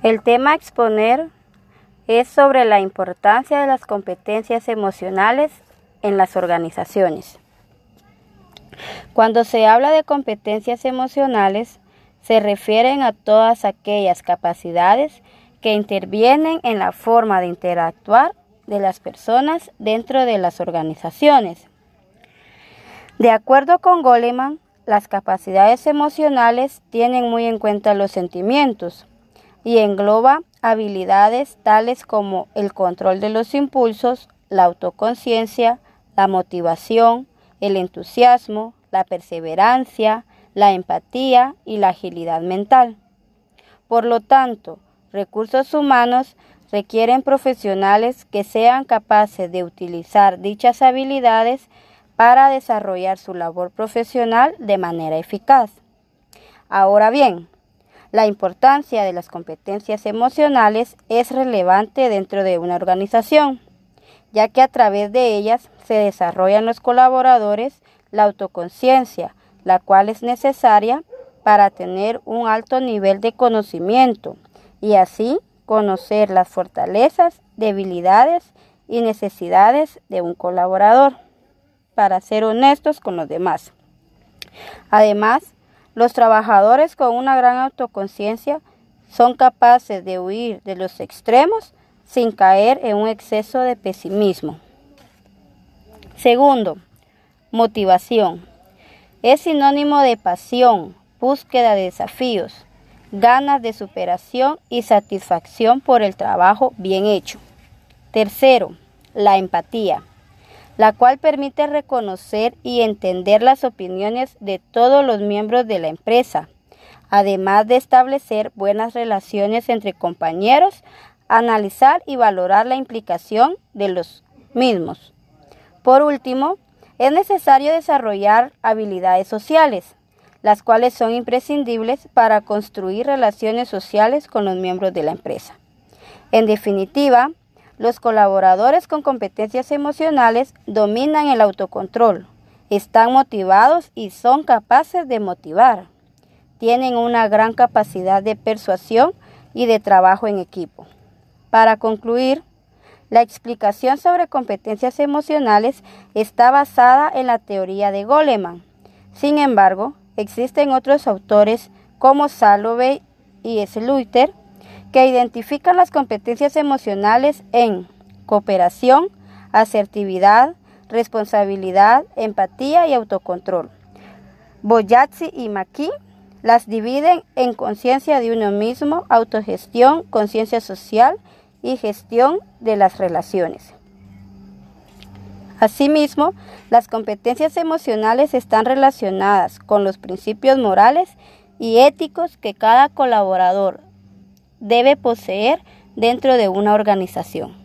El tema a exponer es sobre la importancia de las competencias emocionales en las organizaciones. Cuando se habla de competencias emocionales, se refieren a todas aquellas capacidades que intervienen en la forma de interactuar de las personas dentro de las organizaciones. De acuerdo con Goleman, las capacidades emocionales tienen muy en cuenta los sentimientos y engloba habilidades tales como el control de los impulsos, la autoconciencia, la motivación, el entusiasmo, la perseverancia, la empatía y la agilidad mental. Por lo tanto, recursos humanos requieren profesionales que sean capaces de utilizar dichas habilidades para desarrollar su labor profesional de manera eficaz. Ahora bien, la importancia de las competencias emocionales es relevante dentro de una organización, ya que a través de ellas se desarrollan los colaboradores la autoconciencia, la cual es necesaria para tener un alto nivel de conocimiento y así conocer las fortalezas, debilidades y necesidades de un colaborador para ser honestos con los demás. Además, los trabajadores con una gran autoconciencia son capaces de huir de los extremos sin caer en un exceso de pesimismo. Segundo, motivación. Es sinónimo de pasión, búsqueda de desafíos, ganas de superación y satisfacción por el trabajo bien hecho. Tercero, la empatía, la cual permite reconocer y entender las opiniones de todos los miembros de la empresa, además de establecer buenas relaciones entre compañeros, analizar y valorar la implicación de los mismos. Por último, es necesario desarrollar habilidades sociales, las cuales son imprescindibles para construir relaciones sociales con los miembros de la empresa. En definitiva, los colaboradores con competencias emocionales dominan el autocontrol, están motivados y son capaces de motivar. Tienen una gran capacidad de persuasión y de trabajo en equipo. Para concluir, la explicación sobre competencias emocionales está basada en la teoría de Goleman. Sin embargo, Existen otros autores como Salovey y Sluiter que identifican las competencias emocionales en cooperación, asertividad, responsabilidad, empatía y autocontrol. Boyazzi y Maki las dividen en conciencia de uno mismo, autogestión, conciencia social y gestión de las relaciones. Asimismo, las competencias emocionales están relacionadas con los principios morales y éticos que cada colaborador debe poseer dentro de una organización.